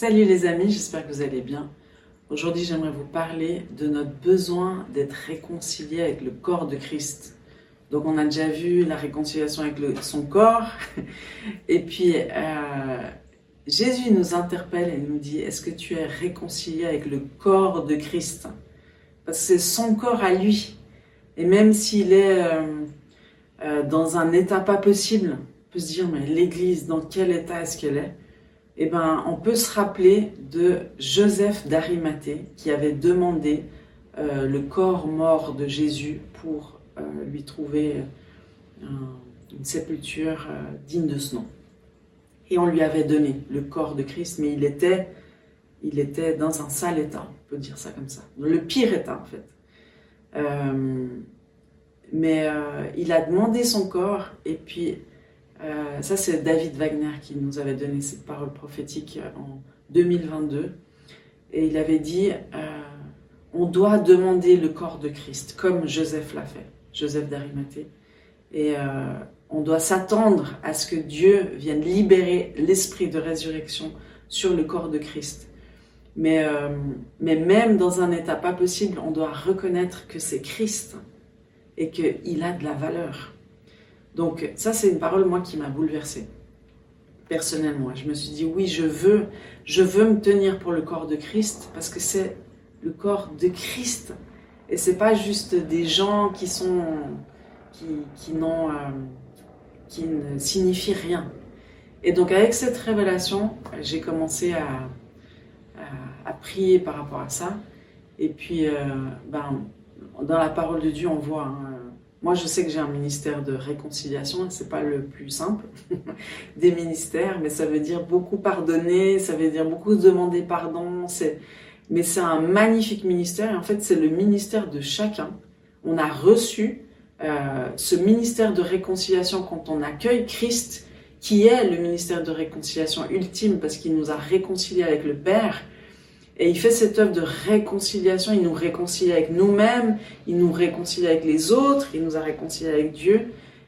Salut les amis, j'espère que vous allez bien. Aujourd'hui, j'aimerais vous parler de notre besoin d'être réconcilié avec le corps de Christ. Donc, on a déjà vu la réconciliation avec son corps. Et puis, euh, Jésus nous interpelle et nous dit, est-ce que tu es réconcilié avec le corps de Christ? Parce que c'est son corps à lui. Et même s'il est euh, euh, dans un état pas possible, on peut se dire, mais l'Église, dans quel état est-ce qu'elle est? Eh ben, on peut se rappeler de Joseph d'Arimathée qui avait demandé euh, le corps mort de Jésus pour euh, lui trouver une sépulture euh, digne de ce nom. Et on lui avait donné le corps de Christ, mais il était, il était dans un sale état, on peut dire ça comme ça, le pire état en fait. mais il a demandé son corps et puis euh, ça, c'est David Wagner qui nous avait donné cette parole prophétique euh, en 2022. Et il avait dit, euh, on doit demander le corps de Christ, comme Joseph l'a fait, Joseph d'Arimathée. Et on doit s'attendre à ce que Dieu vienne libérer l'esprit de résurrection sur le corps de Christ. Mais, mais même dans un état pas possible, on doit reconnaître que c'est Christ et qu'il a de la valeur. Donc ça, c'est une parole, moi, qui m'a bouleversée. Personnellement, je me suis dit, oui, je veux, je veux me tenir pour le corps de Christ parce que c'est le corps de Christ. Et c'est pas juste des gens qui sont, qui, qui n'ont, euh, qui ne signifient rien. Et donc avec cette révélation, j'ai commencé à, à, prier par rapport à ça. Et puis, euh, ben, dans la parole de Dieu, on voit hein, moi, je sais que j'ai un ministère de réconciliation, c'est pas le plus simple des ministères, mais ça veut dire beaucoup pardonner, ça veut dire beaucoup demander pardon. mais c'est un magnifique ministère et en fait, c'est le ministère de chacun. On a reçu euh, ce ministère de réconciliation quand on accueille Christ, qui est le ministère de réconciliation ultime parce qu'il nous a réconciliés avec le Père. Et il fait cette œuvre de réconciliation, il nous réconcilie avec nous-mêmes, il nous réconcilie avec les autres, il nous a réconciliés avec Dieu.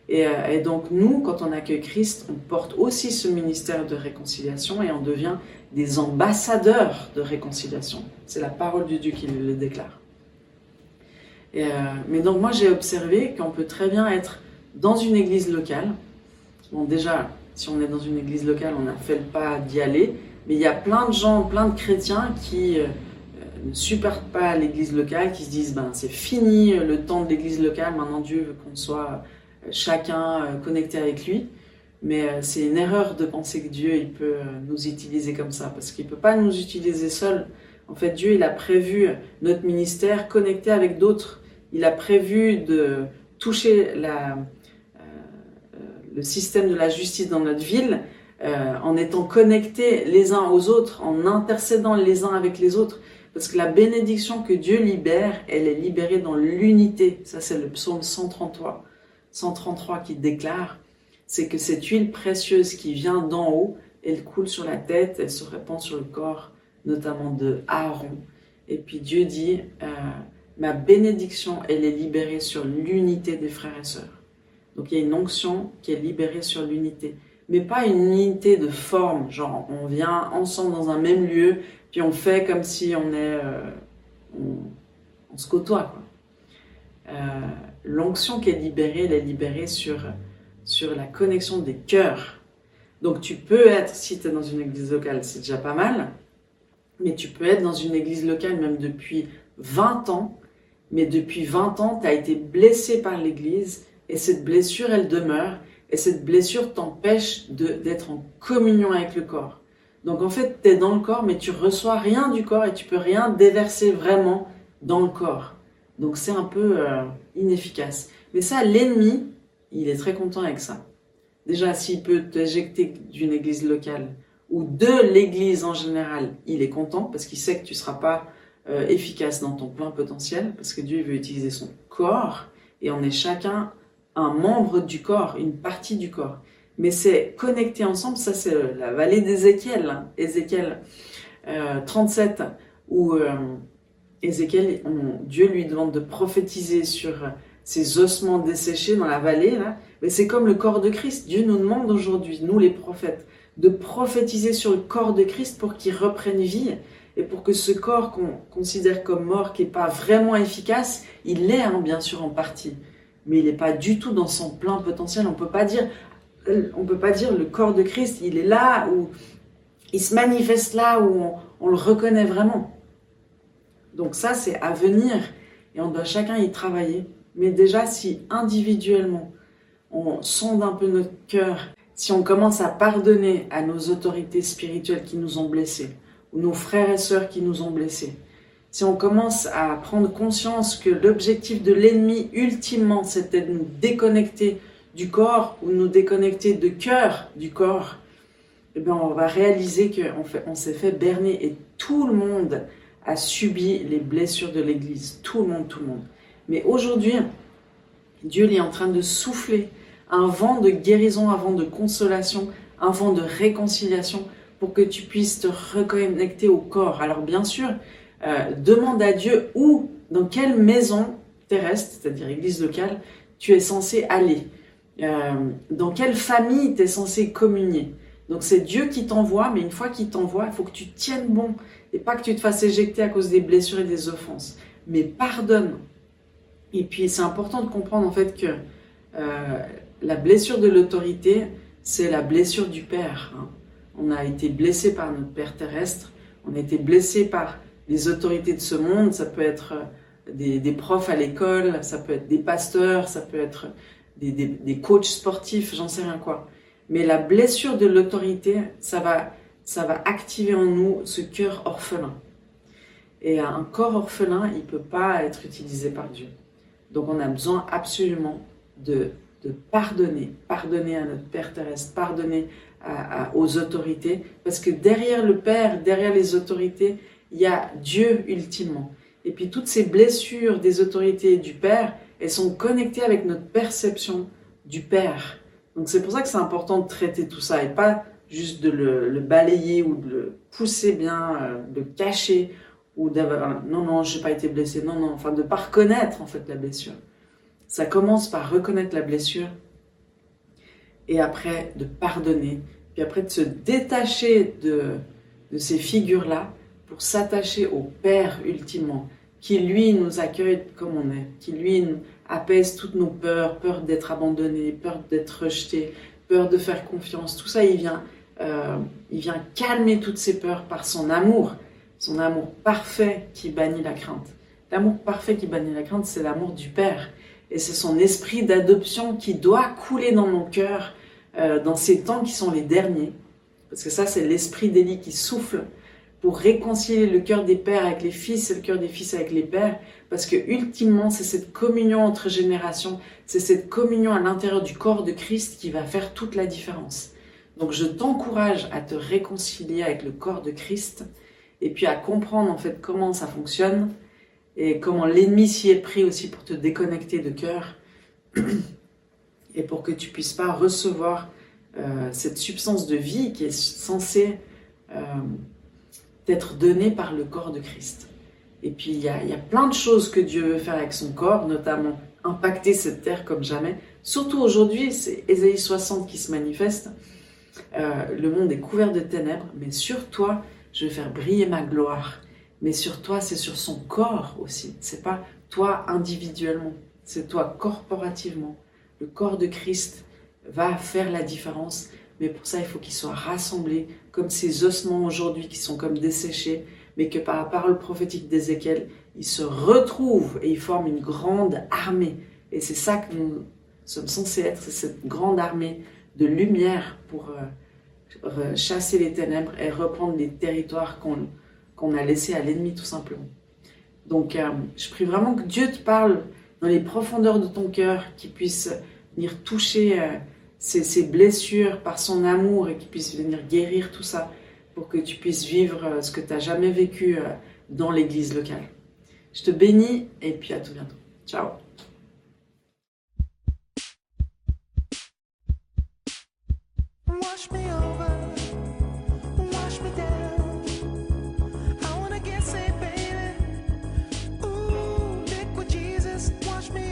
Et, euh, donc nous, quand on accueille Christ, on porte aussi ce ministère de réconciliation et on devient des ambassadeurs de réconciliation. C'est la parole de Dieu qui le déclare. Euh, mais donc moi j'ai observé qu'on peut très bien être dans une église locale. Bon déjà, si on est dans une église locale, on a fait le pas d'y aller, mais il y a plein de gens, plein de chrétiens qui euh, ne supportent pas l'église locale, qui se disent ben c'est fini euh, le temps de l'église locale, maintenant Dieu veut qu'on soit euh, chacun connecté avec lui. Mais c'est une erreur de penser que Dieu il peut nous utiliser comme ça, parce qu'il peut pas nous utiliser seul. En fait, Dieu il a prévu notre ministère connecté avec d'autres. Il a prévu de toucher la, le système de la justice dans notre ville euh, en étant connectés les uns aux autres, en intercédant les uns avec les autres. Parce que la bénédiction que Dieu libère, elle est libérée dans l'unité. Ça, c'est le psaume 133, 133 qui déclare, c'est que cette huile précieuse qui vient d'en haut, elle coule sur la tête, elle se répand sur le corps, notamment de Aaron. Et puis Dieu dit, euh, ma bénédiction, elle est libérée sur l'unité des frères et sœurs. Donc il y a une onction qui est libérée sur l'unité mais pas une unité de forme, genre on vient ensemble dans un même lieu, puis on fait comme si on est, euh, on, se côtoie. Euh, l'onction qui est libérée, elle est libérée sur, sur la connexion des cœurs. Donc tu peux être, si tu es dans une église locale, c'est déjà pas mal, mais tu peux être dans une église locale même depuis 20 ans, mais depuis 20 ans, tu as été blessé par l'église, et cette blessure, elle demeure, et cette blessure t'empêche d'être en communion avec le corps. Donc en fait, tu es dans le corps, mais tu reçois rien du corps et tu peux rien déverser vraiment dans le corps. Donc c'est un peu euh, inefficace. Mais ça, l'ennemi, il est très content avec ça. Déjà, s'il peut t'éjecter d'une église locale ou de l'église en général, il est content parce qu'il sait que tu ne seras pas euh, efficace dans ton plein potentiel parce que Dieu veut utiliser son corps et on est chacun un membre du corps, une partie du corps. Mais c'est connecté ensemble, ça c'est la vallée d'Ézéchiel, hein. Ézéchiel 37, euh, où euh, Ézéchiel, Dieu lui demande de prophétiser sur ces ossements desséchés dans la vallée. Mais c'est comme le corps de Christ. Dieu nous demande aujourd'hui, nous les prophètes, de prophétiser sur le corps de Christ pour qu'il reprenne vie et pour que ce corps qu'on considère comme mort, qui n'est pas vraiment efficace, il l'est hein, bien sûr en partie, mais il n'est pas du tout dans son plein potentiel. On peut pas dire, euh, on peut pas dire le corps de Christ, il est là où il se manifeste là où on, le reconnaît vraiment. Donc ça, c'est à venir et on doit chacun y travailler. Mais déjà, si individuellement on sonde un peu notre cœur, si on commence à pardonner à nos autorités spirituelles qui nous ont blessés, ou nos frères et sœurs qui nous ont blessés, si on commence à prendre conscience que l'objectif de l'ennemi ultimement c'était de nous déconnecter du corps ou nous déconnecter de cœur du corps, eh bien on va réaliser qu'on on s'est fait berner et tout le monde a subi les blessures de l'Église. Tout le monde, tout le monde. Mais aujourd'hui, Dieu est en train de souffler un vent de guérison, un vent de consolation, un vent de réconciliation pour que tu puisses te reconnecter au corps. Alors bien sûr, euh, demande à Dieu où, dans quelle maison terrestre, c'est-à-dire église locale, tu es censé aller. Euh, dans quelle famille tu es censé communier. Donc c'est Dieu qui t'envoie, mais une fois qu'il t'envoie, il faut que tu tiennes bon et pas que tu te fasses éjecter à cause des blessures et des offenses. Mais pardonne. Et puis c'est important de comprendre en fait que euh, la blessure de l'autorité, c'est la blessure du Père. Hein. On a été blessé par notre Père terrestre, on a été blessé par les autorités de ce monde, ça peut être euh, des, profs à l'école, ça peut être des pasteurs, ça peut être des, des, coachs sportifs, j'en sais rien quoi. Mais la blessure de l'autorité, ça va, ça va activer en nous ce cœur orphelin. Et un corps orphelin, il ne peut pas être utilisé par Dieu. Donc on a besoin absolument de, de pardonner, pardonner à notre Père terrestre, pardonner aux autorités, parce que derrière le Père, derrière les autorités, il y a Dieu ultimement. Et puis toutes ces blessures des autorités du Père, elles sont connectées avec notre perception du Père. Donc c'est pour ça que c'est important de traiter tout ça et pas juste de le, balayer ou de le pousser bien, euh, de le cacher ou d'avoir non non j'ai pas été blessé non non enfin de pas reconnaître en fait la blessure. Ça commence par reconnaître la blessure et après de pardonner puis après de se détacher de de ces figures là pour s'attacher au Père ultimement, qui lui nous accueille comme on est, qui lui apaise toutes nos peurs, peur d'être abandonné, peur d'être rejeté, peur de faire confiance. Tout ça, il vient, euh, il vient calmer toutes ces peurs par son amour, son amour parfait qui bannit la crainte. L'amour parfait qui bannit la crainte, c'est l'amour du Père. Et c'est son esprit d'adoption qui doit couler dans nos cœurs euh, dans ces temps qui sont les derniers. Parce que ça, c'est l'esprit d'Élie qui souffle pour réconcilier le cœur des pères avec les fils et le cœur des fils avec les pères, parce que ultimement, c'est cette communion entre générations, c'est cette communion à l'intérieur du corps de Christ qui va faire toute la différence. Donc je t'encourage à te réconcilier avec le corps de Christ et puis à comprendre en fait comment ça fonctionne et comment l'ennemi s'y est pris aussi pour te déconnecter de cœur et pour que tu puisses pas recevoir euh, cette substance de vie qui est censée euh, d'être donné par le corps de Christ. Et puis il y, a, plein de choses que Dieu veut faire avec son corps, notamment impacter cette terre comme jamais. Surtout aujourd'hui, c'est Ésaïe 60 qui se manifeste. Euh, le monde est couvert de ténèbres, mais sur toi, je vais faire briller ma gloire. Mais sur toi, c'est sur son corps aussi. C'est pas toi individuellement, c'est toi corporativement. Le corps de Christ va faire la différence mais pour ça, il faut qu'ils soient rassemblés comme ces ossements aujourd'hui qui sont comme desséchés, mais que par la parole prophétique d'Ézéchiel, ils se retrouvent et ils forment une grande armée. Et c'est ça que nous sommes censés être, cette grande armée de lumière pour euh, chasser les ténèbres et reprendre les territoires qu'on a laissés à l'ennemi tout simplement. Donc euh, je prie vraiment que Dieu te parle dans les profondeurs de ton cœur, qu'il puisse venir toucher euh, ces, blessures par son amour et qu'il puisse venir guérir tout ça pour que tu puisses vivre euh, ce que tu n'as jamais vécu euh, dans l'église locale. Je te bénis et puis à tout bientôt. Ciao